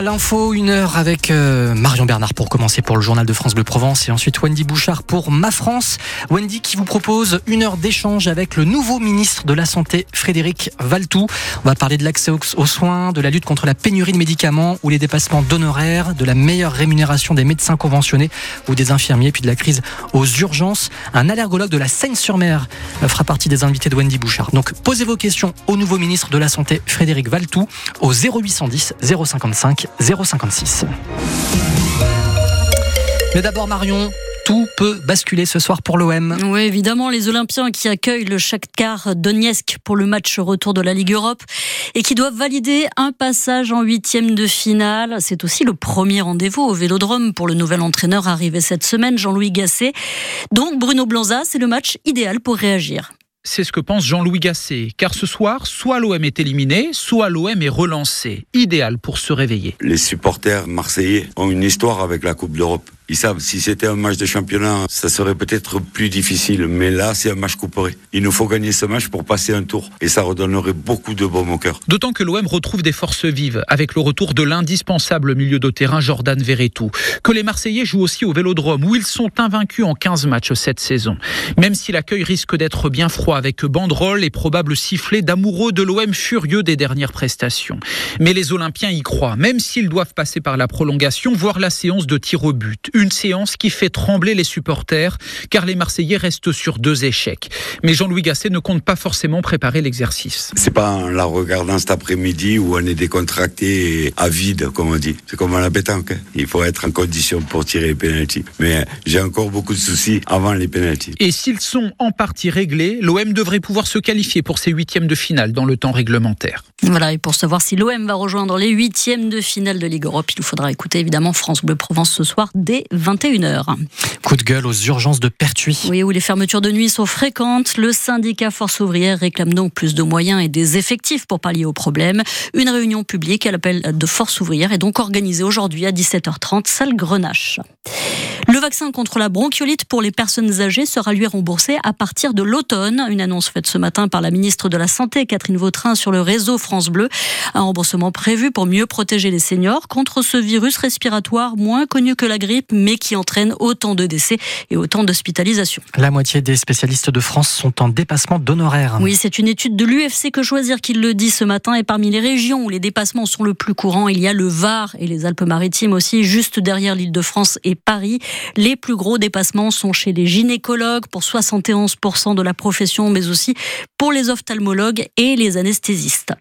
L'info, une heure avec euh, Marion Bernard pour commencer pour le journal de France Bleu Provence et ensuite Wendy Bouchard pour Ma France. Wendy qui vous propose une heure d'échange avec le nouveau ministre de la Santé, Frédéric Valtou. On va parler de l'accès aux soins, de la lutte contre la pénurie de médicaments ou les dépassements d'honoraires, de la meilleure rémunération des médecins conventionnés ou des infirmiers, puis de la crise aux urgences. Un allergologue de la Seine-sur-Mer fera partie des invités de Wendy Bouchard. Donc posez vos questions au nouveau ministre de la Santé, Frédéric Valtou, au 0810 055 056. Mais d'abord Marion, tout peut basculer ce soir pour l'OM. Oui, évidemment, les Olympiens qui accueillent le Shakhtar Donetsk pour le match retour de la Ligue Europe et qui doivent valider un passage en huitième de finale. C'est aussi le premier rendez-vous au Vélodrome pour le nouvel entraîneur arrivé cette semaine, Jean-Louis Gasset. Donc Bruno Blanza, c'est le match idéal pour réagir. C'est ce que pense Jean-Louis Gasset. Car ce soir, soit l'OM est éliminé, soit l'OM est relancé. Idéal pour se réveiller. Les supporters marseillais ont une histoire avec la Coupe d'Europe. Ils savent, si c'était un match de championnat, ça serait peut-être plus difficile. Mais là, c'est un match couperé. Il nous faut gagner ce match pour passer un tour. Et ça redonnerait beaucoup de baume au cœur. D'autant que l'OM retrouve des forces vives avec le retour de l'indispensable milieu de terrain Jordan Verretou. Que les Marseillais jouent aussi au Vélodrome où ils sont invaincus en 15 matchs cette saison. Même si l'accueil risque d'être bien froid avec banderole et probable sifflet d'amoureux de l'OM furieux des dernières prestations. Mais les Olympiens y croient, même s'ils doivent passer par la prolongation, voire la séance de tir au but. Une séance qui fait trembler les supporters, car les Marseillais restent sur deux échecs. Mais Jean-Louis Gasset ne compte pas forcément préparer l'exercice. C'est pas en la regardant cet après-midi où on est décontracté et avide, comme on dit. C'est comme à la pétanque. Hein. Il faut être en condition pour tirer les pénalties. Mais j'ai encore beaucoup de soucis avant les pénalties. Et s'ils sont en partie réglés, l'OM devrait pouvoir se qualifier pour ses huitièmes de finale dans le temps réglementaire. Voilà, et pour savoir si l'OM va rejoindre les huitièmes de finale de Ligue Europe, il faudra écouter évidemment France Bleu Provence ce soir dès 21h. Coup de gueule aux urgences de Pertuis. Oui, où les fermetures de nuit sont fréquentes. Le syndicat Force ouvrière réclame donc plus de moyens et des effectifs pour pallier au problème. Une réunion publique à l'appel de Force ouvrière est donc organisée aujourd'hui à 17h30, salle Grenache. Le vaccin contre la bronchiolite pour les personnes âgées sera lui remboursé à partir de l'automne. Une annonce faite ce matin par la ministre de la Santé, Catherine Vautrin, sur le réseau France Bleu. Un remboursement prévu pour mieux protéger les seniors contre ce virus respiratoire moins connu que la grippe, mais qui entraîne autant de décès et autant d'hospitalisations. La moitié des spécialistes de France sont en dépassement d'honoraires. Oui, c'est une étude de l'UFC que choisir qui le dit ce matin. Et parmi les régions où les dépassements sont le plus courants, il y a le Var et les Alpes-Maritimes aussi, juste derrière l'île de France et Paris. Les plus gros dépassements sont chez les gynécologues pour 71% de la profession, mais aussi pour les ophtalmologues et les anesthésistes.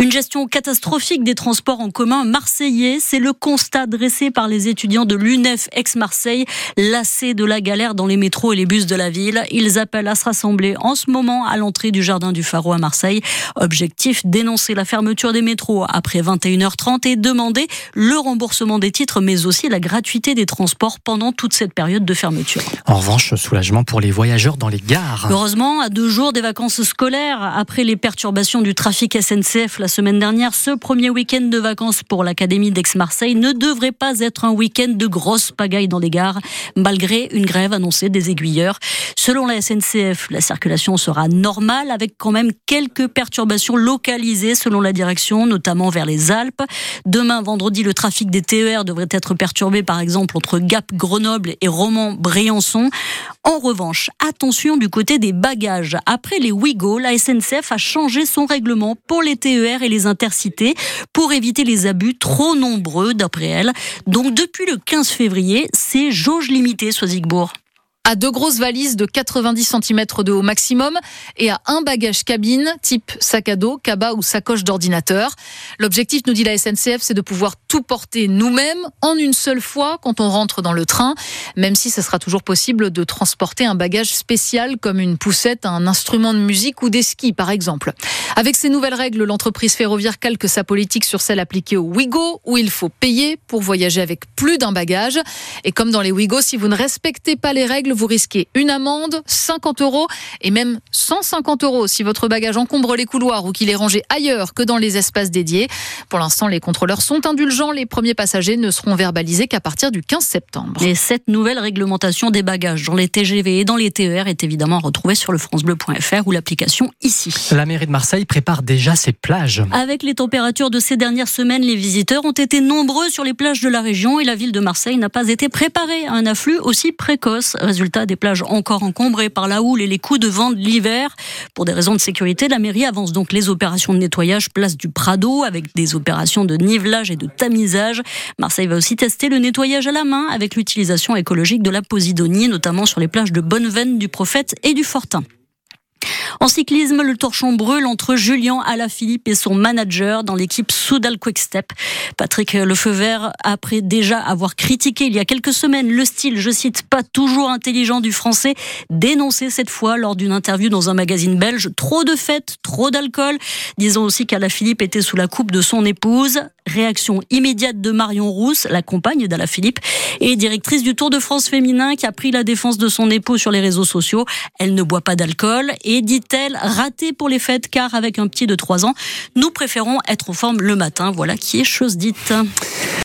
Une gestion catastrophique des transports en commun marseillais, c'est le constat dressé par les étudiants de l'UNEF ex-Marseille, lassés de la galère dans les métros et les bus de la ville. Ils appellent à se rassembler en ce moment à l'entrée du Jardin du Pharaon à Marseille. Objectif, dénoncer la fermeture des métros après 21h30 et demander le remboursement des titres, mais aussi la gratuité des transports pendant toute cette période de fermeture. En revanche, soulagement pour les voyageurs dans les gares. Heureusement, à deux jours des vacances scolaires, après les perturbations du trafic SNCF la semaine dernière, ce premier week-end de vacances pour l'Académie d'Aix-Marseille ne devrait pas être un week-end de grosses pagailles dans les gares, malgré une grève annoncée des aiguilleurs. Selon la SNCF, la circulation sera normale avec quand même quelques perturbations localisées selon la direction, notamment vers les Alpes. Demain, vendredi, le trafic des TER devrait être perturbé par exemple entre Gap, Grenoble et Romans-Briançon. En revanche, attention du côté des bagages. Après les Ouigo, la SNCF a changé son règlement pour les TER et les intercités pour éviter les abus trop nombreux d'après elle. Donc depuis le 15 février, c'est jauge limitée, Soisigbourg à deux grosses valises de 90 cm de haut maximum et à un bagage cabine type sac à dos, cabas ou sacoche d'ordinateur. L'objectif, nous dit la SNCF, c'est de pouvoir tout porter nous-mêmes en une seule fois quand on rentre dans le train, même si ce sera toujours possible de transporter un bagage spécial comme une poussette, un instrument de musique ou des skis par exemple. Avec ces nouvelles règles, l'entreprise ferroviaire calque sa politique sur celle appliquée au Ouigo où il faut payer pour voyager avec plus d'un bagage. Et comme dans les Ouigo, si vous ne respectez pas les règles, vous risquez une amende, 50 euros et même 150 euros si votre bagage encombre les couloirs ou qu'il est rangé ailleurs que dans les espaces dédiés. Pour l'instant, les contrôleurs sont indulgents. Les premiers passagers ne seront verbalisés qu'à partir du 15 septembre. Et cette nouvelle réglementation des bagages dans les TGV et dans les TER est évidemment retrouvée sur le francebleu.fr ou l'application ici. La mairie de Marseille prépare déjà ses plages. Avec les températures de ces dernières semaines, les visiteurs ont été nombreux sur les plages de la région et la ville de Marseille n'a pas été préparée à un afflux aussi précoce. Résultat, des plages encore encombrées par la houle et les coups de vent de l'hiver. Pour des raisons de sécurité, la mairie avance donc les opérations de nettoyage place du Prado avec des opérations de nivelage et de tamisage. Marseille va aussi tester le nettoyage à la main avec l'utilisation écologique de la posidonie, notamment sur les plages de Bonneveine, du Prophète et du Fortin. En cyclisme, le torchon brûle entre Julien Alaphilippe et son manager dans l'équipe Soudal Quickstep. Patrick Lefeuvert, après déjà avoir critiqué il y a quelques semaines le style, je cite, pas toujours intelligent du français, dénoncé cette fois lors d'une interview dans un magazine belge trop de fêtes, trop d'alcool. Disons aussi qu'Alaphilippe était sous la coupe de son épouse. Réaction immédiate de Marion Rousse, la compagne d'Alaphilippe et directrice du Tour de France féminin qui a pris la défense de son époux sur les réseaux sociaux. Elle ne boit pas d'alcool et dit-elle raté pour les fêtes car avec un petit de 3 ans, nous préférons être en forme le matin. Voilà qui est chose dite.